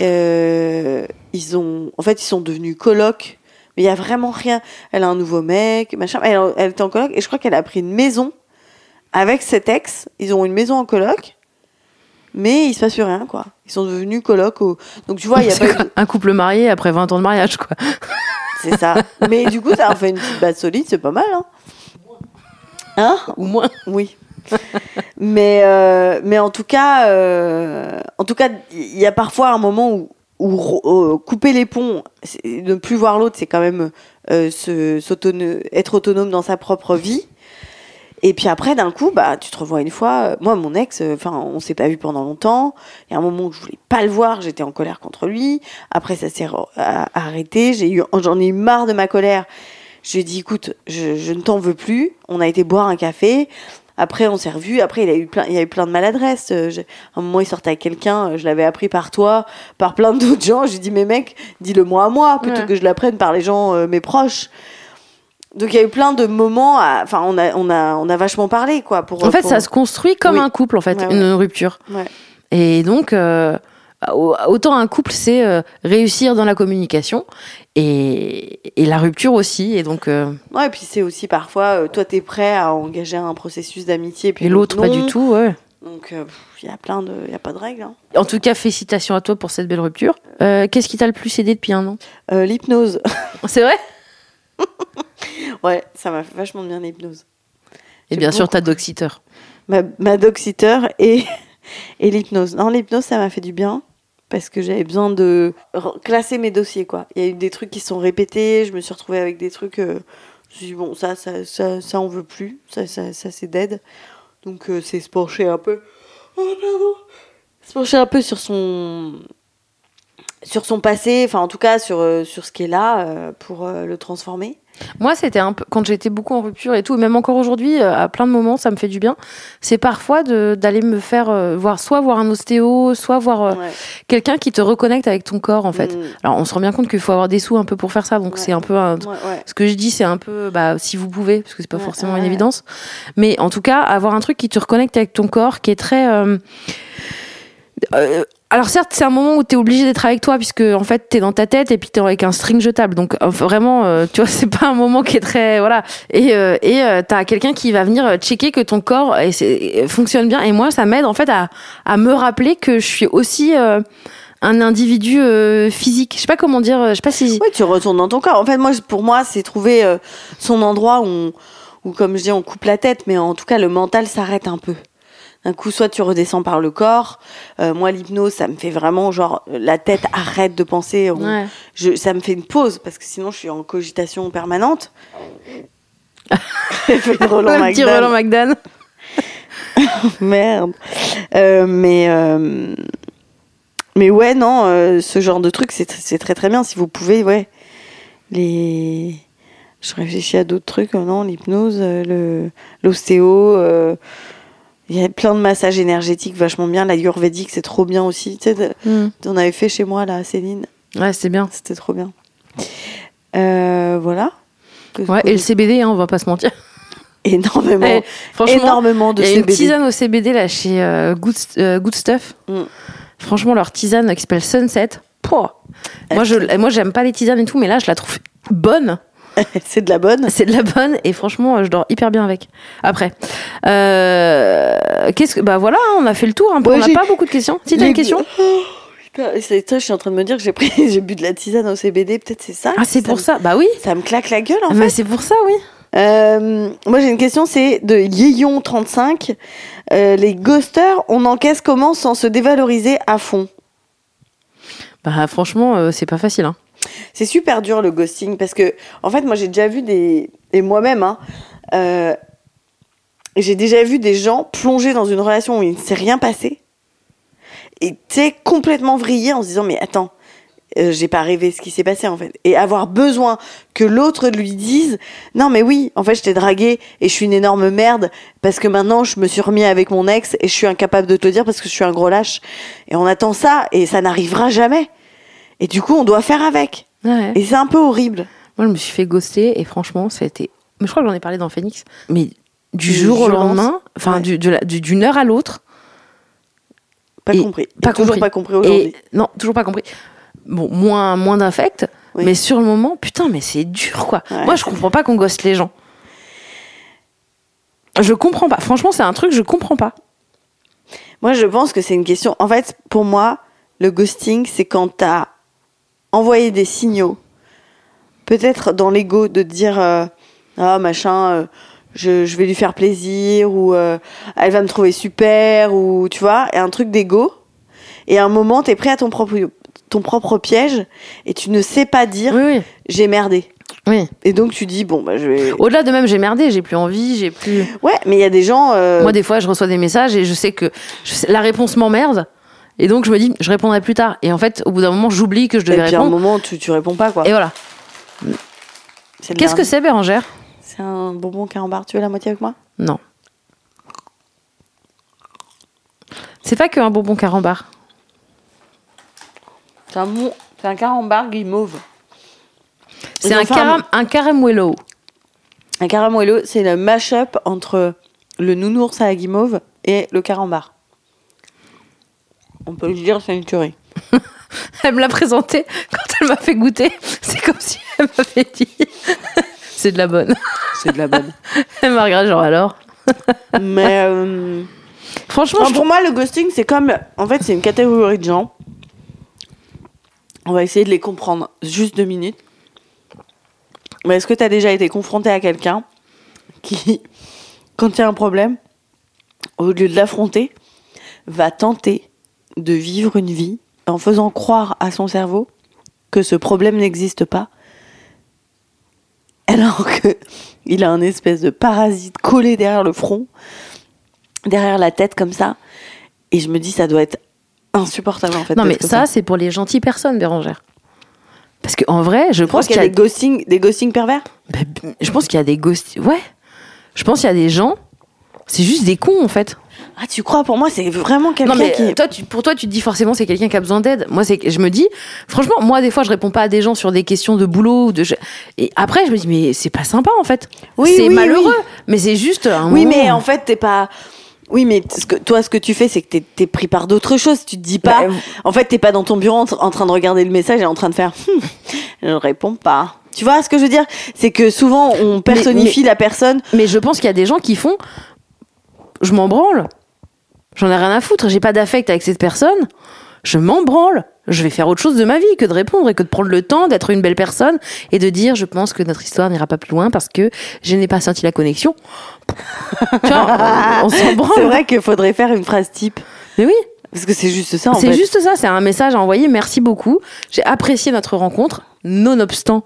Euh, ils ont, en fait, ils sont devenus colocs. Mais il y a vraiment rien. Elle a un nouveau mec, machin. Elle, elle était en coloc et je crois qu'elle a pris une maison avec cet ex. Ils ont une maison en coloc, mais il se passe plus rien, quoi. Ils sont devenus colocs. Au... Donc tu vois, il y a pas eu un couple marié après 20 ans de mariage, quoi. C'est ça. Mais du coup, ça en fait une petite base solide, c'est pas mal, hein. Hein? Ou moins. Oui. mais, euh, mais en tout cas, euh, en tout cas, il y a parfois un moment où, euh, couper les ponts, ne plus voir l'autre, c'est quand même être autonome dans sa propre vie. Et puis après, d'un coup, bah, tu te revois une fois. Moi, mon ex, enfin, on s'est pas vu pendant longtemps. Il y a un moment où je voulais pas le voir, j'étais en colère contre lui. Après, ça s'est arrêté. J'ai eu, j'en ai eu marre de ma colère. J'ai dit, écoute, je ne t'en veux plus. On a été boire un café. Après, on s'est revus. Après, il a eu plein, il y a eu plein de maladresses. Euh, À un moment, il sortait avec quelqu'un. euh, Je l'avais appris par toi, par plein d'autres gens. J'ai dit, mais mec, dis-le moi à moi, plutôt Ouais. que je l'apprenne par les gens, euh, mes proches. Donc, il y a eu plein de moments. à- Enfin, on a, on a, on a vachement parlé, quoi. Pour, En fait, pour- ça se construit comme Oui. un couple, en fait, Ouais, ouais. une rupture. Et donc, euh, autant un couple, c'est euh, réussir dans la communication et, et la rupture aussi. Et donc, euh, Ouais, et puis c'est aussi parfois, euh, toi, t'es prêt à engager un processus d'amitié, puis et l'autre, pas du tout. Ouais. Donc, il y a plein de, il y a pas de règles. Hein. En tout cas, félicitations à toi pour cette belle rupture. Qu'est-ce qui t'a le plus aidé depuis un an? L'hypnose, C'est vrai? Ouais, ça m'a fait vachement bien l'hypnose. Et bien sûr, ta doxiteur. Ma, ma dog-sitter et, et l'hypnose. Non, l'hypnose, ça m'a fait du bien parce que j'avais besoin de classer mes dossiers, quoi. Il y a eu des trucs qui sont répétés, je me suis retrouvée avec des trucs. euh, je me suis dit, bon, ça, ça, ça, ça, on veut plus, ça, ça, ça c'est dead. Donc, euh, c'est se pencher un peu. Oh, pardon. Se pencher un peu sur son. Sur son passé, enfin en tout cas sur, euh, sur ce qui est là euh, pour le transformer. Moi, c'était un peu quand j'étais beaucoup en rupture et tout, et même encore aujourd'hui, euh, à plein de moments, ça me fait du bien. C'est parfois d'aller me faire euh, voir, soit voir un ostéo, soit voir euh, Ouais. quelqu'un qui te reconnecte avec ton corps, en fait. Mm. Alors, on se rend bien compte qu'il faut avoir des sous un peu pour faire ça, donc Ouais. c'est un peu un, Ouais. Ce que je dis, c'est un peu, bah, si vous pouvez, parce que c'est pas forcément une évidence. Mais en tout cas, avoir un truc qui te reconnecte avec ton corps, qui est très. euh, euh, alors certes, c'est un moment où tu es obligé d'être avec toi, puisque en fait, tu es dans ta tête et puis tu es avec un string jetable. Donc euh, vraiment, euh, tu vois, c'est pas un moment qui est très... Voilà. Et euh, et euh, t'as quelqu'un qui va venir checker que ton corps fonctionne bien. Et moi, ça m'aide en fait à, à me rappeler que je suis aussi... euh, un individu euh, physique. Je sais pas comment dire. Je sais pas si. Oui, tu retournes dans ton corps. En fait, moi, pour moi, c'est trouver euh, son endroit où, où, comme je dis, on coupe la tête, mais en tout cas, le mental s'arrête un peu. D'un coup, soit tu redescends par le corps. Euh, moi, l'hypnose, ça me fait vraiment genre la tête arrête de penser. On- Ouais. je, ça me fait une pause parce que sinon, je suis en cogitation permanente. Fait Roland petit. Roland McDan. Merde. Euh, mais euh, Mais ouais, non, euh, ce genre de truc, c'est c'est très très bien. Si vous pouvez, ouais. Les. Je réfléchis à d'autres trucs, euh, non L'hypnose, euh, le l'ostéo. euh, Il y a plein de massages énergétiques vachement bien. La Ayurvédique, c'est trop bien aussi. Tu sais, Hmm. on avait fait chez moi, là, Céline. Ouais, c'est bien. C'était trop bien. Euh, voilà. Que- Ouais, et le CBD, hein, on va pas se mentir. Énormément. Franchement, énormément de il y a une CBD. tisane au CBD là chez euh, Good, euh, Good Stuff. Mm. Franchement, leur tisane qui s'appelle Sunset. Pouah. Moi, je, moi, j'aime pas les tisanes et tout, mais là, je la trouve bonne. c'est de la bonne. C'est de la bonne et franchement, je dors hyper bien avec. Après, euh, qu'est-ce que bah voilà, on a fait le tour. Un peu. Ouais, on n'a pas beaucoup de questions. Si t'as une question Oh, putain, je suis en train de me dire que j'ai pris, j'ai bu de la tisane au CBD, peut-être c'est ça. Ah, c'est pour me- ça. Bah oui. Ça me claque la gueule en Mais fait. c'est pour ça, oui. Euh, moi j'ai une question, c'est de Yeyon35. Euh, les ghosters, on encaisse comment sans se dévaloriser à fond? Bah franchement, euh, c'est pas facile. Hein. C'est super dur le ghosting parce que, en fait, moi j'ai déjà vu des. Et moi-même, hein, euh, j'ai déjà vu des gens plonger dans une relation où il ne s'est rien passé et sais, complètement vriller en se disant Mais attends, euh, j'ai pas rêvé ce qui s'est passé en fait. Et avoir besoin que l'autre lui dise Non, mais oui, en fait, je t'ai dragué et je suis une énorme merde parce que maintenant je me suis remis avec mon ex et je suis incapable de te le dire parce que je suis un gros lâche. Et on attend ça et ça n'arrivera jamais. Et du coup, on doit faire avec. Ouais. Et c'est un peu horrible. Moi, je me suis fait ghoster et franchement, ça a été. Mais je crois que j'en ai parlé dans Phoenix. Mais du jour au lendemain, enfin Ouais. du- d'une heure à l'autre, Pas Et compris. pas Et toujours compris. pas compris aujourd'hui. Non, toujours pas compris. Bon, moins, moins d'affect, Oui. mais sur le moment, putain, mais c'est dur, quoi. Ouais, Moi, je comprends pas qu'on ghoste les gens. Je comprends pas. Franchement, c'est un truc, je comprends pas. Moi, je pense que c'est une question. En fait, pour moi, le ghosting, c'est quand t'as envoyé des signaux, peut-être dans l'ego, de dire euh, ah machin, euh, je, je vais lui faire plaisir ou euh, elle va me trouver super ou tu vois, et un truc d'ego. Et à un moment, t'es prêt à ton propre ton propre piège et tu ne sais pas dire Oui, oui. j'ai merdé. oui. Et donc tu dis bon bah je vais. Au-delà de même, j'ai merdé, j'ai plus envie, j'ai plus. Ouais, mais il y a des gens. euh, Moi, des fois, je reçois des messages et je sais que je sais- la réponse m'emmerde. Et donc, je me dis, je répondrai plus tard. Et en fait, au bout d'un moment, j'oublie que je et devais puis à un répondre. moment, tu, tu réponds pas quoi. Et voilà. Qu'est-ce que c'est, Bérangère? C'est un bonbon carambar. Tu veux la moitié avec moi? Non. C'est pas qu'un bonbon carambar. C'est un, bon... un carambar guimauve. C'est un- caram un caramuelo. Un caramuelo, c'est le mash-up entre le nounours à la guimauve et le carambar. On peut le dire, c'est une tuerie. Elle me l'a présenté quand elle m'a fait goûter. C'est comme si elle m'avait dit. c'est de la bonne. C'est de la bonne. Elle m'a regardé genre alors? Mais euh, Franchement, je pour moi, le ghosting, c'est comme. En fait, c'est une catégorie de gens. On va essayer de les comprendre. Juste deux minutes. Mais est-ce que tu as déjà été confronté à quelqu'un qui, quand il y a un problème, au lieu de l'affronter, va tenter de vivre une vie en faisant croire à son cerveau que ce problème n'existe pas, alors que il a un espèce de parasite collé derrière le front, derrière la tête comme ça, et je me dis ça doit être insupportable en fait. Non, mais ça, c'est pour les gentilles personnes, Bérangère. Parce qu'en vrai, je pense qu'il y a des ghosting, des ghosting pervers? Bah, Je pense qu'il y a des ghosts. Ouais. Je pense qu'il y a des gens. C'est juste des cons, en fait. Ah, tu crois Pour moi, c'est vraiment quelqu'un qui. euh, toi, tu, pour toi, tu te dis forcément c'est quelqu'un qui a besoin d'aide. Moi, c'est je me dis, franchement, moi, des fois, je réponds pas à des gens sur des questions de boulot. ou De, et après, je me dis, mais c'est pas sympa, en fait. Oui, c'est oui, malheureux. oui. Mais c'est juste un Oui, moment- mais en fait, t'es pas. Oui, mais ce que, toi, ce que tu fais, c'est que t'es es pris par d'autres choses. Tu te dis pas. Bah, en fait, t'es pas dans ton bureau en, en train de regarder le message et en train de faire. Hum, je réponds pas. Tu vois ce que je veux dire? C'est que souvent, on personnifie la personne. Mais je pense qu'il y a des gens qui font. Je m'en branle. J'en ai rien à foutre. J'ai pas d'affect avec cette personne. Je m'en branle. Je vais faire autre chose de ma vie que de répondre et que de prendre le temps d'être une belle personne et de dire je pense que notre histoire n'ira pas plus loin parce que je n'ai pas senti la connexion. tu vois, on, on s'en C'est vrai qu'il faudrait faire une phrase type. Mais oui. Parce que c'est juste ça, C'est juste ça, c'est un message à envoyer. Merci beaucoup. J'ai apprécié notre rencontre, nonobstant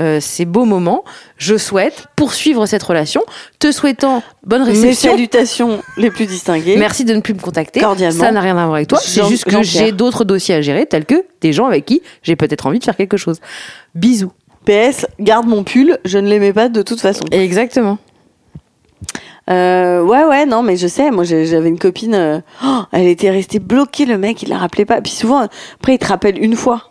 euh, ces beaux moments. Je souhaite poursuivre cette relation, te souhaitant bonne Mes réception. salutations les plus distinguées. Merci de ne plus me contacter. Cordialement. Ça n'a rien à voir avec toi. C'est juste que j'ai d'autres dossiers à gérer, tels que des gens avec qui j'ai peut-être envie de faire quelque chose. Bisous. PS, garde mon pull, je ne l'aimais pas de toute façon. Exactement. Euh, ouais, ouais, non, mais je sais, moi j'avais une copine, euh, oh, elle était restée bloquée, le mec, il la rappelait pas. Puis souvent, après, il te rappelle une fois.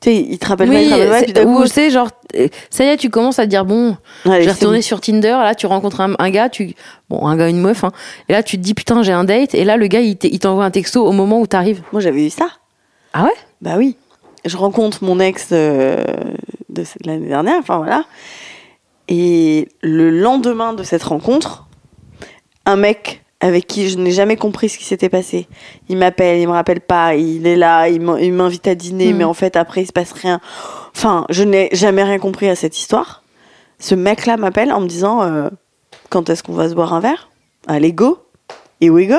Tu sais, il te rappelle pas, il te rappelle pas, c'est- puis d'un coup, ou c'est genre, euh, ça y est, tu commences à te dire bon, allez, je vais c'est retourner sur Tinder. Là, tu rencontres un, un gars, tu, bon, un gars, une meuf, hein, et là, tu te dis putain, j'ai un date, et là, le gars, il t- il t'envoie un texto au moment où t'arrives. Moi j'avais eu ça. Ah ouais? Bah oui. Je rencontre mon ex euh, de cette- l'année dernière, enfin voilà. Et le lendemain de cette rencontre, un mec avec qui je n'ai jamais compris ce qui s'était passé. Il m'appelle, il me rappelle pas, il est là, il m'in- il m'invite à dîner, mais en fait après il se passe rien. Enfin, je n'ai jamais rien compris à cette histoire. Ce mec-là m'appelle en me disant euh, quand est-ce qu'on va se boire un verre? Allez go, here we go.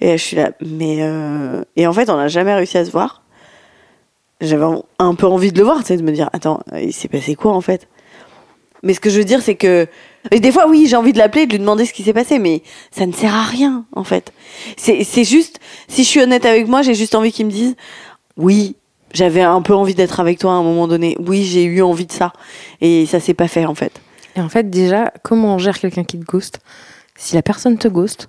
Et je suis là, mais euh... et en fait on n'a jamais réussi à se voir j'avais un peu envie de le voir, tu sais, de me dire, attends, euh, il s'est passé quoi en fait? Mais ce que je veux dire, c'est que. Et des fois, oui, j'ai envie de l'appeler et de lui demander ce qui s'est passé, mais ça ne sert à rien, en fait. C'est juste, si je suis honnête avec moi, j'ai juste envie qu'il me dise, oui, j'avais un peu envie d'être avec toi à un moment donné. Oui, j'ai eu envie de ça. Et ça s'est pas fait, en fait. Et en fait, déjà, comment on gère quelqu'un qui te ghost? Si la personne te ghost,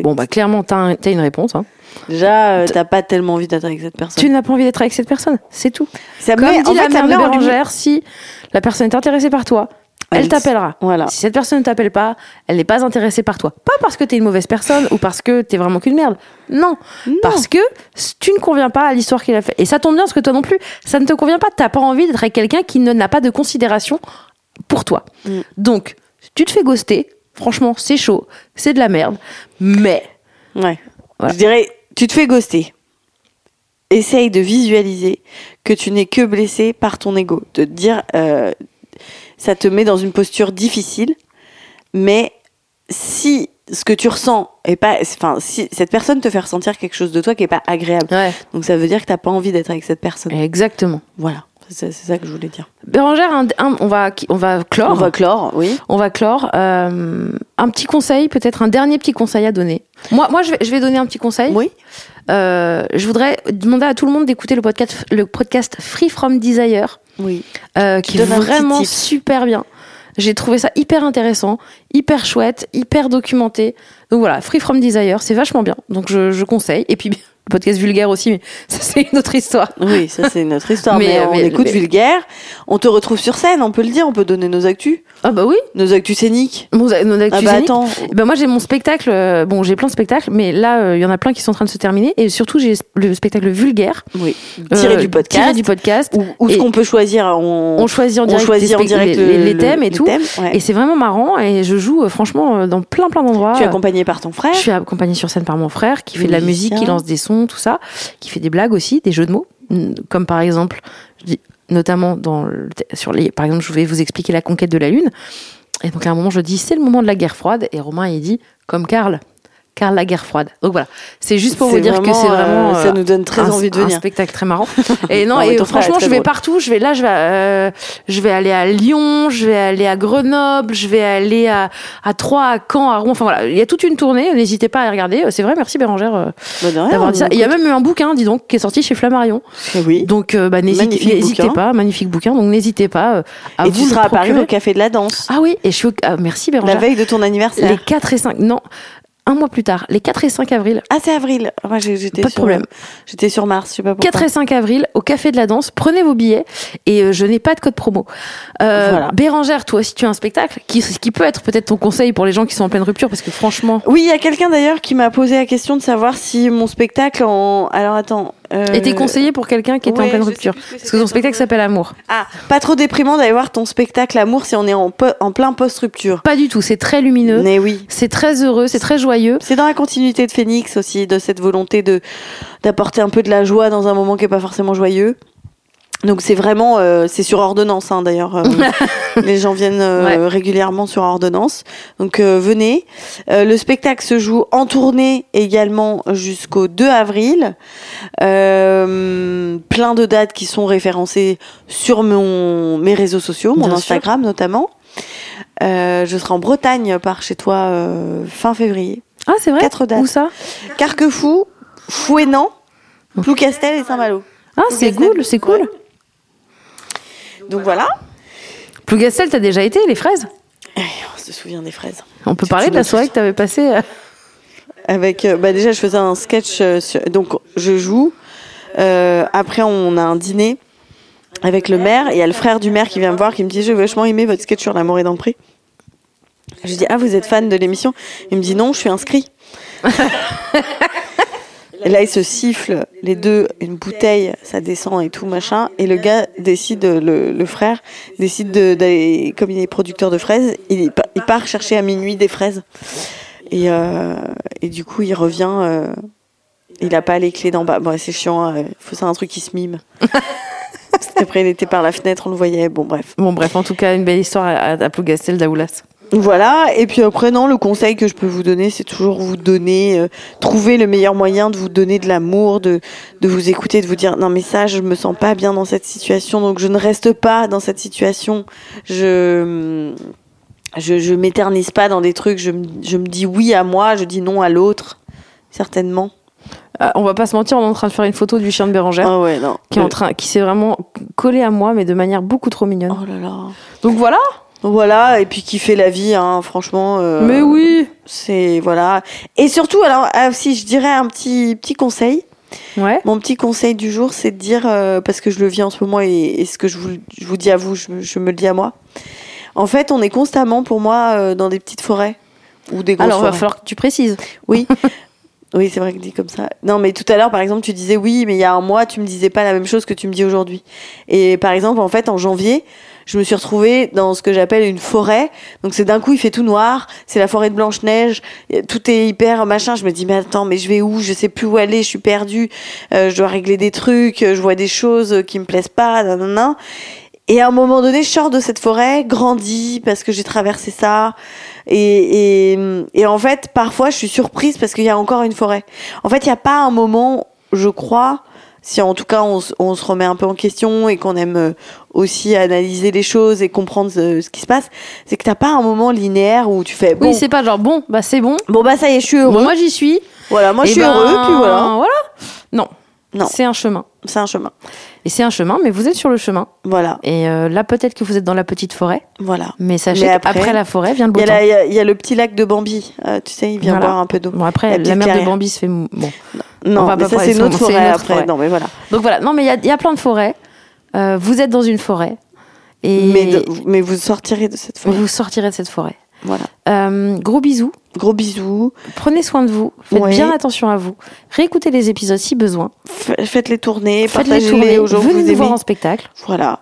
bon, bah, clairement, t'as un- une réponse. hein. Déjà, euh, t'as pas tellement envie d'être avec cette personne. Tu n'as pas envie d'être avec cette personne, c'est tout. Ça me Comme dit en la fait, mère de. Bérangère, si la personne est intéressée par toi, elle Elle- t'appellera. Voilà. Si cette personne ne t'appelle pas, elle n'est pas intéressée par toi. Pas parce que t'es une mauvaise personne ou parce que t'es vraiment qu'une merde. Non. Parce que tu ne conviens pas à l'histoire qu'il a fait. Et ça tombe bien parce que toi non plus, ça ne te convient pas. T'as pas envie d'être avec quelqu'un qui ne- n'a pas de considération pour toi. Mm. Donc, tu te fais ghoster. Franchement, c'est chaud. C'est de la merde. Mais, Ouais. Voilà. Je dirais, tu te fais ghoster. Essaye de visualiser que tu n'es que blessé par ton ego. De te dire, euh, ça te met dans une posture difficile, mais si ce que tu ressens est pas, enfin, si cette personne te fait ressentir quelque chose de toi qui est pas agréable, ouais, donc ça veut dire que t'as pas envie d'être avec cette personne. exactement. Voilà, c'est ça que je voulais dire. Bérangère, un- un- on, va, on va clore. On va clore, oui. On va clore. Euh, un petit conseil, peut-être un dernier petit conseil à donner. Moi, moi je, vais, je vais donner un petit conseil. Oui. Euh, je voudrais demander à tout le monde d'écouter le podcast, le podcast Free From Desire, Oui. euh, qui est vraiment super bien. J'ai trouvé ça hyper intéressant, hyper chouette, hyper documenté. Donc voilà, Free From Desire, c'est vachement bien. Donc je, je conseille. Et puis podcast vulgaire aussi, mais ça c'est une autre histoire. Oui, ça c'est notre histoire. Mais, mais, euh, on mais- écoute mais- vulgaire. On te retrouve sur scène, on peut le dire, on peut donner nos actus, Ah bah oui, nos actus scéniques. mon, mon actu Ah bah attends, ben moi j'ai mon spectacle, euh, bon j'ai plein de spectacles, mais là euh, il y en a plein qui sont en train de se terminer et surtout j'ai le spectacle vulgaire oui, tiré euh, du podcast. tiré du podcast. Ou, ce qu'on peut choisir, on, On choisit en on direct, choisit les, en direct les, le- les thèmes et tout. ouais. Et c'est vraiment marrant et je joue franchement dans plein plein d'endroits. tu es accompagné par ton frère. Je suis accompagnée sur scène par mon frère qui fait de la musique, qui lance des sons, tout ça, qui fait des blagues aussi, des jeux de mots, Mm, comme par exemple, je dis notamment sur les, par exemple, je vais vous expliquer la conquête de la lune. Et donc à un moment, je dis c'est le moment de la guerre froide. Et Romain il dit comme Karl, Karl la guerre froide. Donc voilà, c'est juste pour vous dire que c'est vraiment, euh, ça euh, nous donne très un, envie de un venir. spectacle très marrant. Et non, et franchement, très je vais drôle. partout. Je vais là, je vais, euh, je vais aller à Lyon, je vais aller à Grenoble, je vais aller à, à Troyes, à Caen, à Rouen. Enfin voilà, il y a toute une tournée. N'hésitez pas à y regarder. C'est vrai, merci Bérangère euh, Bah, d'avoir dit ça. Il y a même eu un bouquin, dis donc, qui est sorti chez Flammarion. Oui. Donc euh, bah, n'hésitez pas, magnifique bouquin. Donc n'hésitez pas euh, à Et vous tu seras à Paris au Café de la Danse. Ah oui, et je suis au... ah, merci la Bérangère. veille de ton anniversaire. Les 4 et 5, non, un mois plus tard, les 4 et 5 avril, Ah, c'est avril. Moi, j'étais Pas de sur- problème. J'étais sur Mars, je sais pas pourquoi. 4 et 5 avril, au Café de la Danse, prenez vos billets et euh, je n'ai pas de code promo. Euh, Voilà. Bérangère, toi aussi tu as un spectacle qui, qui peut être peut-être ton conseil pour les gens qui sont en pleine rupture parce que franchement, Oui, il y a quelqu'un d'ailleurs qui m'a posé la question de savoir si mon spectacle en. Alors attends. Euh, était conseillé pour quelqu'un qui était en pleine rupture. que Parce que ton spectacle s'appelle Amour. Ah, pas trop déprimant d'aller voir ton spectacle Amour si on est en, po- en plein post-rupture. Pas du tout, c'est très lumineux, Mais oui. c'est très heureux, c'est très joyeux. C'est dans la continuité de Phoenix aussi, de cette volonté de d'apporter un peu de la joie dans un moment qui est pas forcément joyeux. Donc c'est vraiment, euh, c'est sur ordonnance hein, d'ailleurs. euh, les gens viennent euh, Ouais. régulièrement sur ordonnance. Donc venez. Le spectacle se joue en tournée également jusqu'au 2 avril. Plein de dates qui sont référencées sur mon, mes réseaux sociaux, mon Bien sûr. Instagram notamment. Je serai en Bretagne par chez toi fin février. Ah, c'est vrai? Quatre dates. Où ça? Carquefou, Fouénan, Ploucastel et Saint-Malo. Ah, c'est cool, c'est cool. Donc voilà. Plougastel, t'as déjà été, les fraises? On se souvient des fraises. On peut parler de la soirée que t'avais passée euh, Avec, euh, bah déjà, je faisais un sketch. euh, sur- donc, je joue. Euh, après, on a un dîner avec le maire. Et il y a le frère du maire qui vient me voir, qui me dit J'ai vachement aimé votre sketch sur l'amour et dans le prix. Je dis Ah, vous êtes fan de l'émission? Il me dit Non, je suis inscrit. et là, ils se sifflent, les deux, une bouteille, ça descend et tout, machin. Et le gars décide, le, le frère, décide de- d'aller, comme il est producteur de fraises, il, il part chercher à minuit des fraises. Et, euh, et du coup, il revient. euh, il a pas les clés d'en bas. Bon, c'est chiant. Il faut ça un truc qui se mime. Qu'après, il était par la fenêtre, on le voyait. Bon, bref. Bon, bref, en tout cas, une belle histoire à, à, à Plougastel d'Aoulas. Voilà. Et puis après, non, le conseil que je peux vous donner, c'est toujours vous donner, euh, trouver le meilleur moyen de vous donner de l'amour, de, de vous écouter, de vous dire non mais ça, je me sens pas bien dans cette situation, donc je ne reste pas dans cette situation. Je je, je m'éternise pas dans des trucs. Je, me- je me dis oui à moi, je dis non à l'autre, certainement. Euh, on va pas se mentir, on est en train de faire une photo du chien de Bérangère. Ah ouais, non. Qui, est en train, qui s'est vraiment collé à moi, mais de manière beaucoup trop mignonne. Oh là là. Donc voilà. Voilà, et puis qui fait la vie, hein, franchement. euh, mais oui. C'est voilà. Et surtout, alors ah, si je dirais un petit petit conseil. Ouais. Mon petit conseil du jour, c'est de dire euh, parce que je le vis en ce moment et, et ce que je vous, je vous dis à vous, je, me- je me le dis à moi. En fait, on est constamment pour moi euh, dans des petites forêts ou des grosses Alors, il va falloir que tu précises. Oui. Oui, c'est vrai que dit comme ça. Non, mais tout à l'heure, par exemple, tu disais oui, mais il y a un mois, tu me disais pas la même chose que tu me dis aujourd'hui. Et par exemple, en fait, en janvier, je me suis retrouvée dans ce que j'appelle une forêt. Donc c'est d'un coup, il fait tout noir. C'est la forêt de Blanche Neige. Tout est hyper machin. Je me dis mais attends, mais je vais où? Je sais plus où aller. Je suis perdue. Euh, je dois régler des trucs. Je vois des choses qui me plaisent pas. Et à un moment donné, je sors de cette forêt, grandis parce que j'ai traversé ça. Et, et, et en fait, parfois, je suis surprise parce qu'il y a encore une forêt. En fait, il n'y a pas un moment, je crois, si en tout cas on, se remet un peu en question et qu'on aime euh, aussi analyser les choses et comprendre ce, ce qui se passe, c'est que t'as pas un moment linéaire où tu fais bon, Oui, c'est pas genre bon, bah c'est bon. bon bah ça y est, je suis heureux. Bon, moi j'y suis. voilà, moi je Eh suis ben, heureux, puis voilà. Voilà. Non. Non. C'est un chemin. C'est un chemin. Et c'est un chemin, mais vous êtes sur le chemin. Voilà, Et euh, là, peut-être que vous êtes dans la petite forêt, voilà. mais sachez qu'après après, la forêt vient le Il beau y, a temps. il y a- il y a le petit lac de Bambi, euh, tu sais, il vient Voilà. boire un peu d'eau. Bon, après, La la, mer de. Bambi se fait. Bon. Non, on va mais pas ça c'est une autre une forêt autre après. forêt. Non, mais voilà. Donc voilà. Non, mais il y a, il y a plein de forêts. Euh, vous êtes dans une forêt. Et Mais, de- mais vous sortirez de cette forêt. vous sortirez de cette forêt. Voilà. Euh, gros bisous. Gros bisous. Prenez soin de vous. Faites Ouais. bien attention à vous. Réécoutez les épisodes si besoin. Faites-les tourner, Faites-les partagez-les aux gens que Venez vous nous voir en spectacle. Voilà.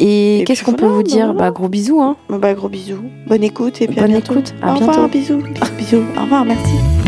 Et, Et qu'est-ce qu'on peut vous dire? voilà. Bah gros bisous. Hein. Bah, gros bisous. Bonne écoute et puis à Bonne bientôt. écoute. À Au bientôt. revoir. Bisous, bisous. Au revoir, merci.